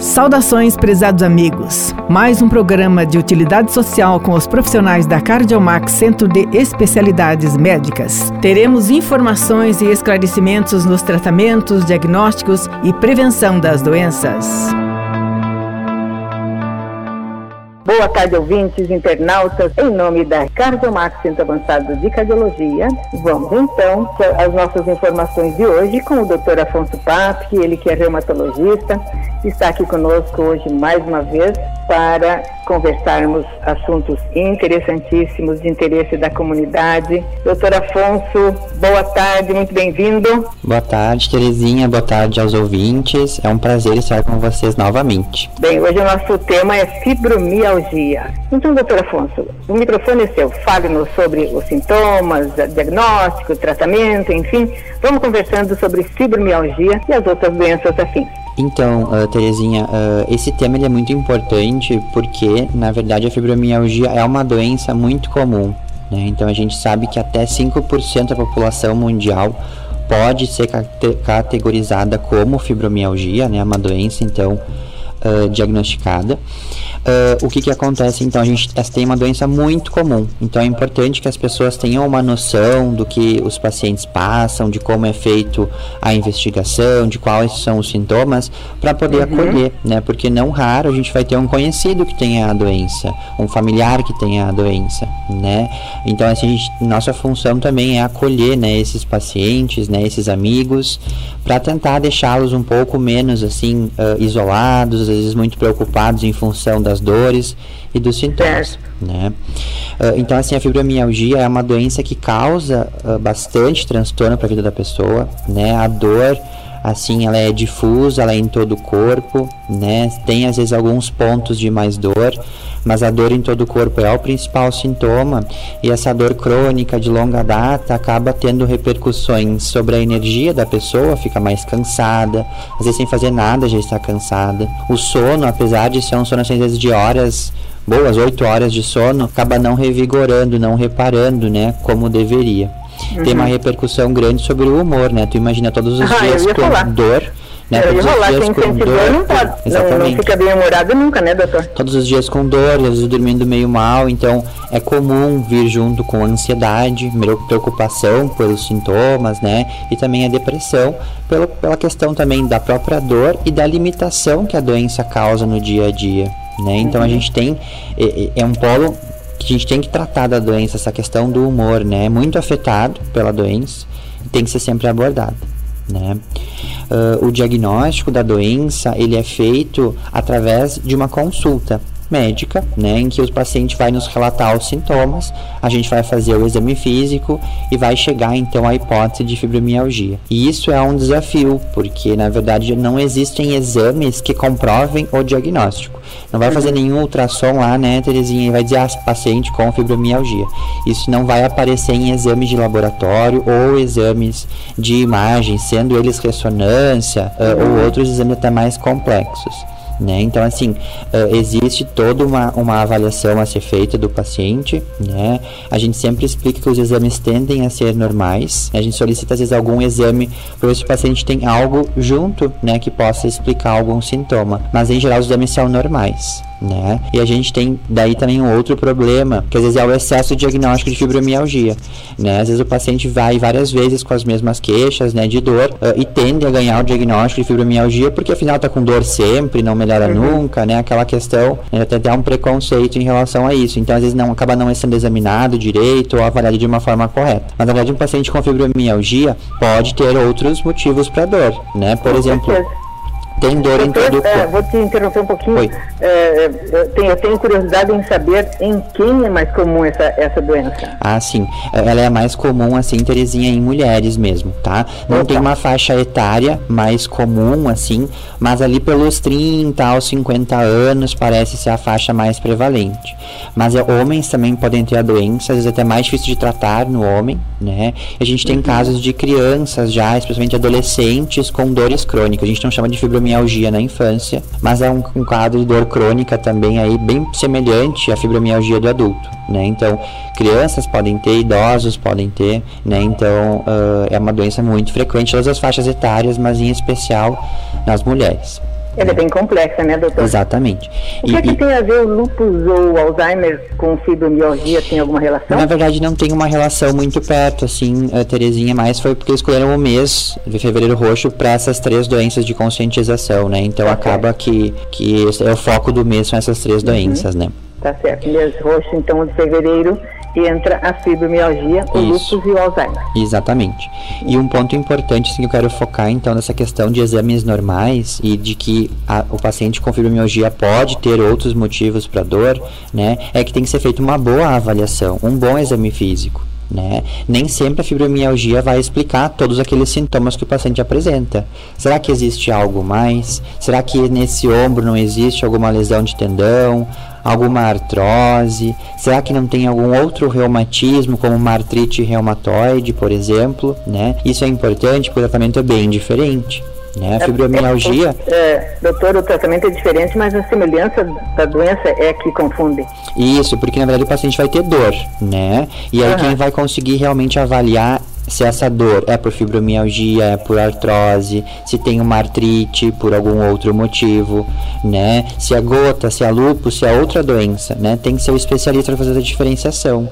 Saudações, prezados amigos. Mais um programa de utilidade social com os profissionais da Cardiomax Centro de Especialidades Médicas. Teremos informações e esclarecimentos nos tratamentos, diagnósticos e prevenção das doenças. Boa tarde, ouvintes, internautas. Em nome da Cardiomax Centro Avançado de Cardiologia, vamos então às nossas informações de hoje com o Dr. Afonso Papi, ele que é reumatologista, está aqui conosco hoje mais uma vez para conversarmos assuntos interessantíssimos de interesse da comunidade. Doutor Afonso, boa tarde, muito bem-vindo. Boa tarde, Terezinha, boa tarde aos ouvintes. É um prazer estar com vocês novamente. Bem, hoje o nosso tema é fibromialgia. Então, doutor Afonso, o microfone é seu. Fale-nos sobre os sintomas, diagnóstico, tratamento, enfim. Vamos conversando sobre fibromialgia e as outras doenças afins. Então, uh, Terezinha, uh, esse tema é muito importante porque, na verdade, a fibromialgia é uma doença muito comum. Né? Então, a gente sabe que até 5% da população mundial pode ser categorizada como fibromialgia, né? uma doença, então, uh, diagnosticada. Uh, o que, que acontece então? A gente tem uma doença muito comum, então é importante que as pessoas tenham uma noção do que os pacientes passam, de como é feito a investigação, de quais são os sintomas, para poder uhum. acolher, né? Porque não raro a gente vai ter um conhecido que tenha a doença, um familiar que tenha a doença, né? Então, assim, a gente, nossa função também é acolher, né, esses pacientes, né, esses amigos, para tentar deixá-los um pouco menos, assim, uh, isolados, às vezes muito preocupados em função da das dores e dos sintomas. Né? Uh, então, assim, a fibromialgia é uma doença que causa uh, bastante transtorno para a vida da pessoa, né? A dor assim ela é difusa, ela é em todo o corpo, né? Tem às vezes alguns pontos de mais dor, mas a dor em todo o corpo é o principal sintoma e essa dor crônica de longa data acaba tendo repercussões sobre a energia da pessoa, fica mais cansada, às vezes sem fazer nada já está cansada. O sono, apesar de ser um sono às vezes de horas boas, oito horas de sono, acaba não revigorando, não reparando, né, como deveria uhum. tem uma repercussão grande sobre o humor, né? Tu imagina todos os ah, dias com falar. dor. Né, todos os dias com dor, não pode, exatamente. Não, não fica bem humorado nunca, né, doutor? Todos os dias com dor, às vezes dormindo meio mal, então é comum vir junto com ansiedade, preocupação pelos sintomas, né, e também a depressão, pelo, pela questão também da própria dor e da limitação que a doença causa no dia a dia, né, então uhum. a gente tem, é, é um polo que a gente tem que tratar da doença, essa questão do humor, né? É muito afetado pela doença e tem que ser sempre abordado, né? Uh, o diagnóstico da doença, ele é feito através de uma consulta, médica, né, em que o paciente vai nos relatar os sintomas, a gente vai fazer o exame físico e vai chegar então à hipótese de fibromialgia. E isso é um desafio, porque na verdade não existem exames que comprovem o diagnóstico. Não vai fazer nenhum ultrassom lá, né, Terezinha, e vai dizer, ah, paciente com fibromialgia. Isso não vai aparecer em exames de laboratório ou exames de imagem, sendo eles ressonância uh, ou outros exames até mais complexos. Né? Então, assim, uh, existe toda uma, uma avaliação a ser feita do paciente, né? A gente sempre explica que os exames tendem a ser normais, a gente solicita às vezes algum exame para ver se o paciente tem algo junto, né, que possa explicar algum sintoma, mas em geral os exames são normais né? E a gente tem daí também um outro problema, que às vezes é o excesso de diagnóstico de fibromialgia, né? Às vezes o paciente vai várias vezes com as mesmas queixas, né, de dor uh, e tende a ganhar o diagnóstico de fibromialgia porque afinal tá com dor sempre, não melhora uhum. nunca, né? Aquela questão, né, até um preconceito em relação a isso. Então às vezes não acaba não sendo examinado direito ou avaliado de uma forma correta. Mas na verdade um paciente com fibromialgia pode ter outros motivos para dor, né? Por exemplo, tem dor em todo o corpo. É, vou te interromper um pouquinho. É, é, eu, tenho, eu, tenho, curiosidade em saber em quem é mais comum essa, essa doença. Ah, sim. Ela é mais comum, assim, Terezinha, em mulheres mesmo, tá? Não Opa. tem uma faixa etária mais comum, assim, mas ali pelos 30 aos 50 anos parece ser a faixa mais prevalente. Mas é, homens também podem ter a doença, às vezes até mais difícil de tratar no homem, né? A gente tem casos de crianças já, especialmente adolescentes, com dores crônicas. A gente não chama de fibromialgia na infância, mas é um, um quadro de dor crônica também aí bem semelhante à fibromialgia do adulto, né? Então, crianças podem ter, idosos podem ter, né? Então, uh, é uma doença muito frequente nas as faixas etárias, mas em especial nas mulheres. Ela é bem complexa, né, doutor? Exatamente. O que, e, é que tem a ver o lúpus ou Alzheimer com fibromialgia? Tem alguma relação? Na verdade, não tem uma relação muito perto, assim, a Terezinha, mas foi porque escolheram o mês de fevereiro roxo para essas três doenças de conscientização, né? Então tá acaba que, que é o foco do mês são essas três uhum. doenças, né? Tá certo. Mês roxo, então, de fevereiro entra a fibromialgia, o lúpus e o Alzheimer. Exatamente. E um ponto importante assim, que eu quero focar então nessa questão de exames normais e de que a, o paciente com fibromialgia pode ter outros motivos para dor, né? É que tem que ser feita uma boa avaliação, um bom exame físico. Né? Nem sempre a fibromialgia vai explicar todos aqueles sintomas que o paciente apresenta. Será que existe algo mais? Será que nesse ombro não existe alguma lesão de tendão? Alguma artrose? Será que não tem algum outro reumatismo, como uma artrite reumatoide, por exemplo? Né? Isso é importante porque o tratamento é bem diferente. Né? A fibromialgia. É, é, doutor, o tratamento é diferente, mas a semelhança da doença é que confunde. Isso, porque na verdade o paciente vai ter dor, né? E aí uhum. quem vai conseguir realmente avaliar se essa dor é por fibromialgia, é por artrose, se tem uma artrite por algum outro motivo, né? Se é gota, se é lúpus, se é outra doença, né? Tem que ser o especialista para fazer a diferenciação,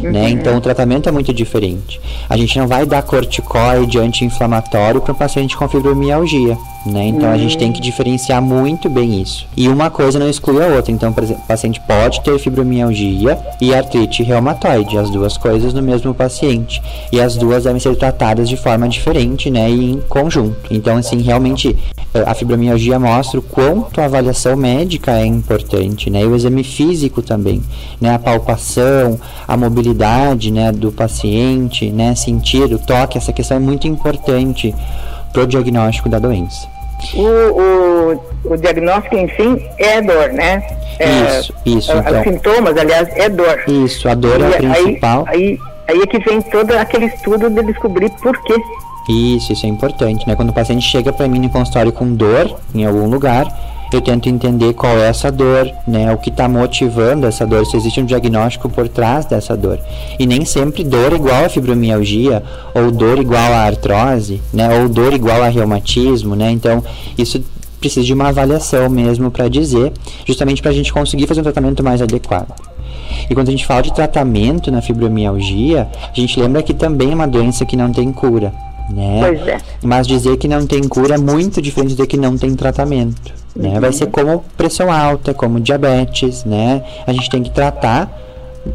né? uhum. né? Então o tratamento é muito diferente. A gente não vai dar corticoide anti-inflamatório para um paciente com fibromialgia, né? Então uhum. a gente tem que diferenciar muito bem isso. E uma coisa não exclui a outra. Então, por exemplo, o paciente pode ter fibromialgia e artrite reumatoide, as duas coisas no mesmo paciente. E as duas devem ser tratadas de forma diferente, né, e em conjunto. Então, assim, realmente eh, a fibromialgia mostra o quanto a avaliação médica é importante, né, e o exame físico também, né, a palpação, a mobilidade, né, do paciente, né, sentir o toque, essa questão é muito importante para o diagnóstico da doença. O, o, o, diagnóstico, enfim, é dor, né? É, isso, isso. Então. Os sintomas, aliás, é dor. Isso, a dor e é a principal. Aí, aí Aí é que vem todo aquele estudo de descobrir por quê. Isso, isso é importante, né? Quando o paciente chega para mim no consultório com dor em algum lugar, eu tento entender qual é essa dor, né? O que está motivando essa dor, se existe um diagnóstico por trás dessa dor. E nem sempre dor igual a fibromialgia, ou dor igual a artrose, né? Ou dor igual a reumatismo, né? Então, isso precisa de uma avaliação mesmo para dizer, justamente para a gente conseguir fazer um tratamento mais adequado. E quando a gente fala de tratamento na fibromialgia, a gente lembra que também é uma doença que não tem cura. Né? Pois é. Mas dizer que não tem cura é muito diferente de dizer que não tem tratamento. Né? Vai ser como pressão alta, como diabetes, né? A gente tem que tratar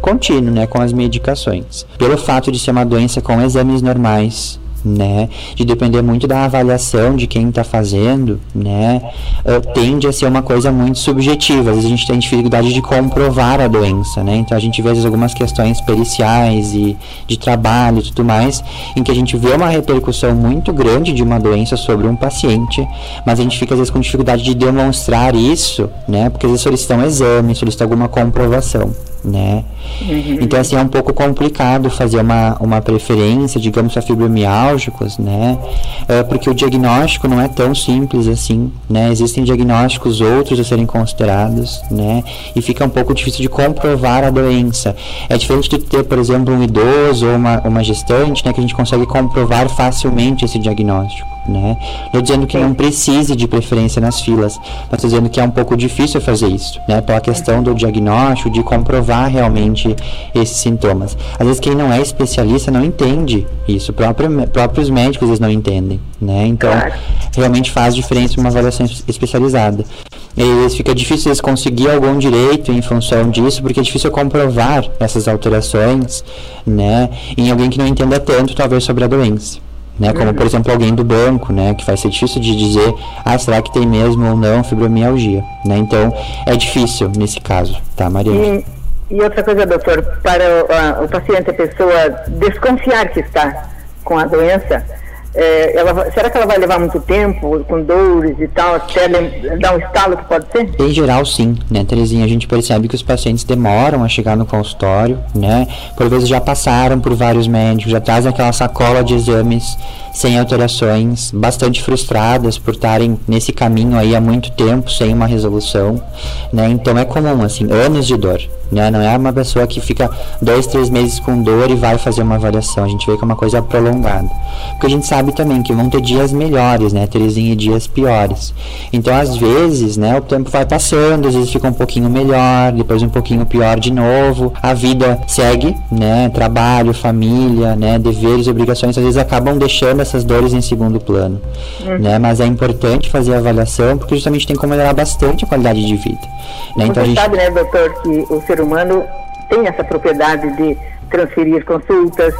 contínuo, né, com as medicações. Pelo fato de ser uma doença com exames normais, né? De depender muito da avaliação de quem está fazendo, né? Uh, tende a ser uma coisa muito subjetiva. Às vezes a gente tem dificuldade de comprovar a doença, né? Então a gente vê às vezes, algumas questões periciais e de trabalho e tudo mais, em que a gente vê uma repercussão muito grande de uma doença sobre um paciente, mas a gente fica às vezes com dificuldade de demonstrar isso, né? Porque às vezes solicita um exame, solicita alguma comprovação né? Uhum. Então, assim, é um pouco complicado fazer uma, uma preferência, digamos, a fibromiálgicos, né? É, porque o diagnóstico não é tão simples assim, né? Existem diagnósticos outros a serem considerados, né? E fica um pouco difícil de comprovar a doença. É diferente de ter, por exemplo, um idoso ou uma, uma gestante, né? Que a gente consegue comprovar facilmente esse diagnóstico né? Não dizendo que não precise de preferência nas filas, mas dizendo que é um pouco difícil fazer isso, né? Pela questão do diagnóstico, de comprovar realmente esses sintomas. Às vezes quem não é especialista não entende isso, próprio, próprios médicos às vezes não entendem, né? Então, realmente faz diferença uma avaliação especializada. E às vezes fica difícil eles conseguir algum direito em função disso, porque é difícil comprovar essas alterações, né? Em alguém que não entenda tanto, talvez, sobre a doença né? Como, por exemplo, alguém do banco, né? Que vai ser difícil de dizer, ah, será que tem mesmo ou não fibromialgia, né? Então, é difícil nesse caso, tá, Maria? E, e outra coisa, doutor, para o, o paciente, a pessoa desconfiar que está com a doença, é, ela, será que ela vai levar muito tempo, com dores e tal, até dar um estalo que pode ser? Em geral, sim, né, Terezinha? A gente percebe que os pacientes demoram a chegar no consultório, né? Por vezes já passaram por vários médicos, já trazem aquela sacola de exames sem alterações, bastante frustradas por estarem nesse caminho aí há muito tempo, sem uma resolução, né? Então é comum, assim, anos de dor, né? Não é uma pessoa que fica dois, três meses com dor e vai fazer uma avaliação. A gente vê que é uma coisa prolongada. Porque a gente sabe sabe também que vão ter dias melhores, né, Terezinha, e dias piores. Então, às vezes, né, o tempo vai passando, às vezes fica um pouquinho melhor, depois um pouquinho pior de novo. A vida segue, né, trabalho, família, né, deveres, obrigações, às vezes acabam deixando essas dores em segundo plano, uhum. né, mas é importante fazer a avaliação porque justamente tem como melhorar bastante a qualidade de vida. Né? Você então, gente... sabe, né, doutor, que o ser humano tem essa propriedade de transferir consultas,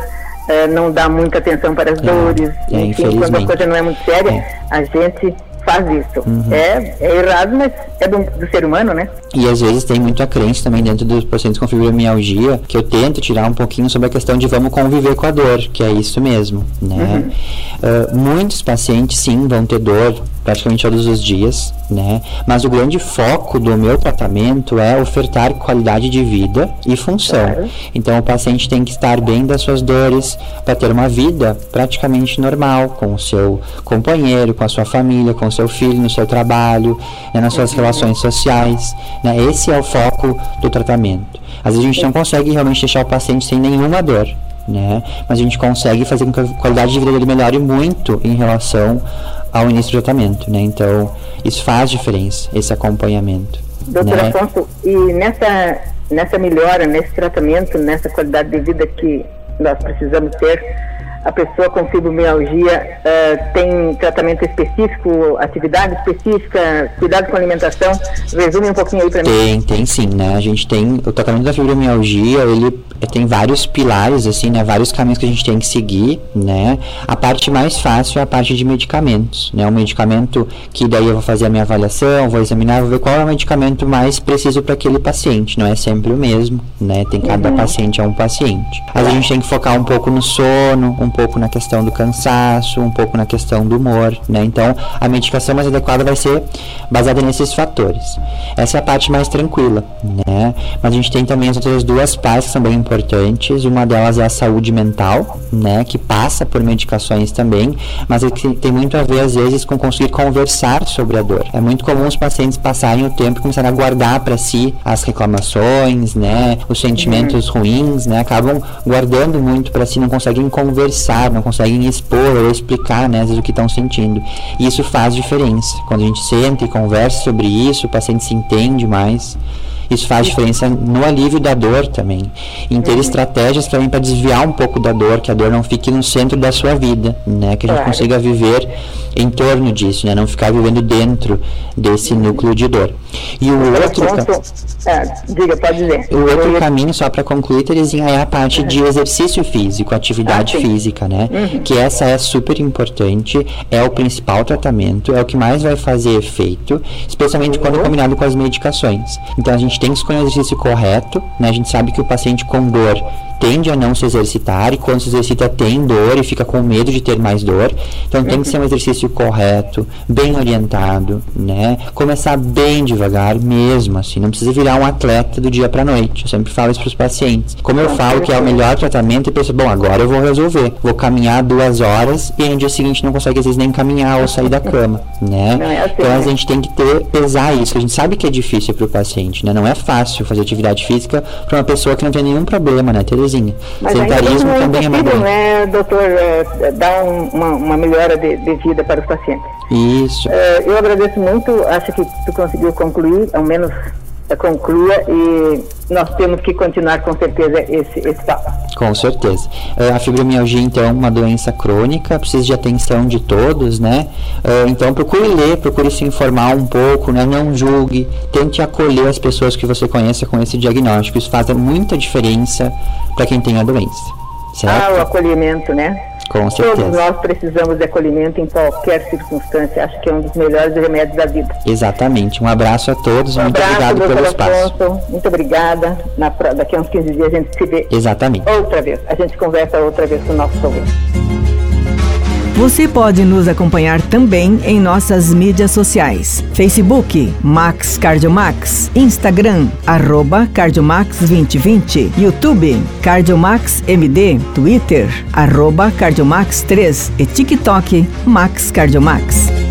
é, não dá muita atenção para as é, dores. É, Enfim, quando a coisa não é muito séria, é. a gente faz isso. Uhum. É, é errado, mas é do, do, ser humano, né? E às vezes tem muito a crença também dentro dos pacientes com fibromialgia, que eu tento tirar um pouquinho sobre a questão de vamos conviver com a dor, que é isso mesmo, né? Uhum. Uh, muitos pacientes, sim, vão ter dor praticamente todos os dias, né? Mas o grande foco do meu tratamento é ofertar qualidade de vida e função. Claro. Então o paciente tem que estar bem das suas dores para ter uma vida praticamente normal com o seu companheiro, com a sua família, com o seu filho, no seu trabalho, né? nas suas uhum. relações sociais. Né? Esse é o foco do tratamento. Às vezes a gente não consegue realmente deixar o paciente sem nenhuma dor. Né? Mas a gente consegue fazer com que a qualidade de vida dele melhore muito em relação ao início do tratamento, né? Então, isso faz diferença, esse acompanhamento. Doutor né? Afonso, e nessa, nessa melhora, nesse tratamento, nessa qualidade de vida que nós precisamos ter, a pessoa com fibromialgia uh, tem tratamento específico, atividade específica, cuidado com a alimentação? Resume um pouquinho aí para mim. Tem, tem sim, né? A gente tem o tratamento da fibromialgia, ele tem vários pilares, assim, né? Vários caminhos que a gente tem que seguir, né? A parte mais fácil é a parte de medicamentos, né? O medicamento que daí eu vou fazer a minha avaliação, vou examinar, vou ver qual é o medicamento mais preciso para aquele paciente. Não é sempre o mesmo, né? Tem cada uhum. paciente é um paciente. Mas a gente tem que focar um pouco no sono, um pouco na questão do cansaço, um pouco na questão do humor, né? Então, a medicação mais adequada vai ser baseada nesses fatores. Essa é a parte mais tranquila, né? Mas a gente tem também as outras duas partes que são bem importantes. Uma delas é a saúde mental, né? Que passa por medicações também, mas é que tem muito a ver, às vezes, com conseguir conversar sobre a dor. É muito comum os pacientes passarem o tempo e começarem a guardar para si as reclamações, né? Os sentimentos uhum. ruins, né? Acabam guardando muito para si, não conseguem conversar, não conseguem expor ou explicar, né? O que estão sentindo. E isso faz diferença. Quando a gente senta e conversa sobre isso, o paciente se entende mais. Isso faz diferença no alívio da dor também. Em ter uhum. estratégias também para desviar um pouco da dor, que a dor não fique no centro da sua vida, né? Que a gente claro. consiga viver em torno disso, né? Não ficar vivendo dentro desse núcleo de dor. E o outro. É, diga, pode dizer. O outro caminho, só para concluir, Terezinha, é a parte de exercício físico, atividade ah, física, né? Uhum. Que essa é super importante, é o principal tratamento, é o que mais vai fazer efeito, especialmente uhum. quando combinado com as medicações. Então a gente tem que escolher o exercício correto, né? A gente sabe que o paciente com dor tende a não se exercitar e quando se exercita tem dor e fica com medo de ter mais dor. Então tem que ser um exercício correto, bem orientado, né? Começar bem devagar mesmo, assim, não precisa virar um atleta do dia para noite. Eu sempre falo isso para os pacientes. Como eu falo que é o melhor tratamento, e penso, bom, agora eu vou resolver. Vou caminhar duas horas e no dia seguinte não consegue às vezes nem caminhar ou sair da cama, né? É assim, então a né? gente tem que ter pesar isso. A gente sabe que é difícil para o paciente, né? Não é fácil fazer atividade física para uma pessoa que não tem nenhum problema, né? Ter sozinha. Mas Sedentarismo é também é uma doença. né, doutor, é, dar um, uma, uma, melhora de, de, vida para os pacientes. Isso. É, eu agradeço muito, acho que tu conseguiu concluir, ao menos é, conclua e nós temos que continuar com certeza esse, esse papo. Com certeza. Uh, a fibromialgia, então, é uma doença crônica, precisa de atenção de todos, né? Uh, então, procure ler, procure se informar um pouco, né? Não julgue, tente acolher as pessoas que você conheça com esse diagnóstico. Isso faz muita diferença para quem tem a doença. Certo? Ah, o acolhimento, né? Com certeza. Todos nós precisamos de acolhimento em qualquer circunstância. Acho que é um dos melhores remédios da vida. Exatamente. Um abraço a todos. Um muito abraço, obrigado pelo espaço. Afonso, muito obrigada. Na, daqui a uns 15 dias a gente se vê. Exatamente. Outra vez. A gente conversa outra vez com o nosso. Você pode nos acompanhar também em nossas mídias sociais: Facebook Max Cardiomax, Instagram arroba Cardiomax 2020, YouTube Cardiomax MD, Twitter arroba Cardiomax 3 e TikTok Max Cardiomax.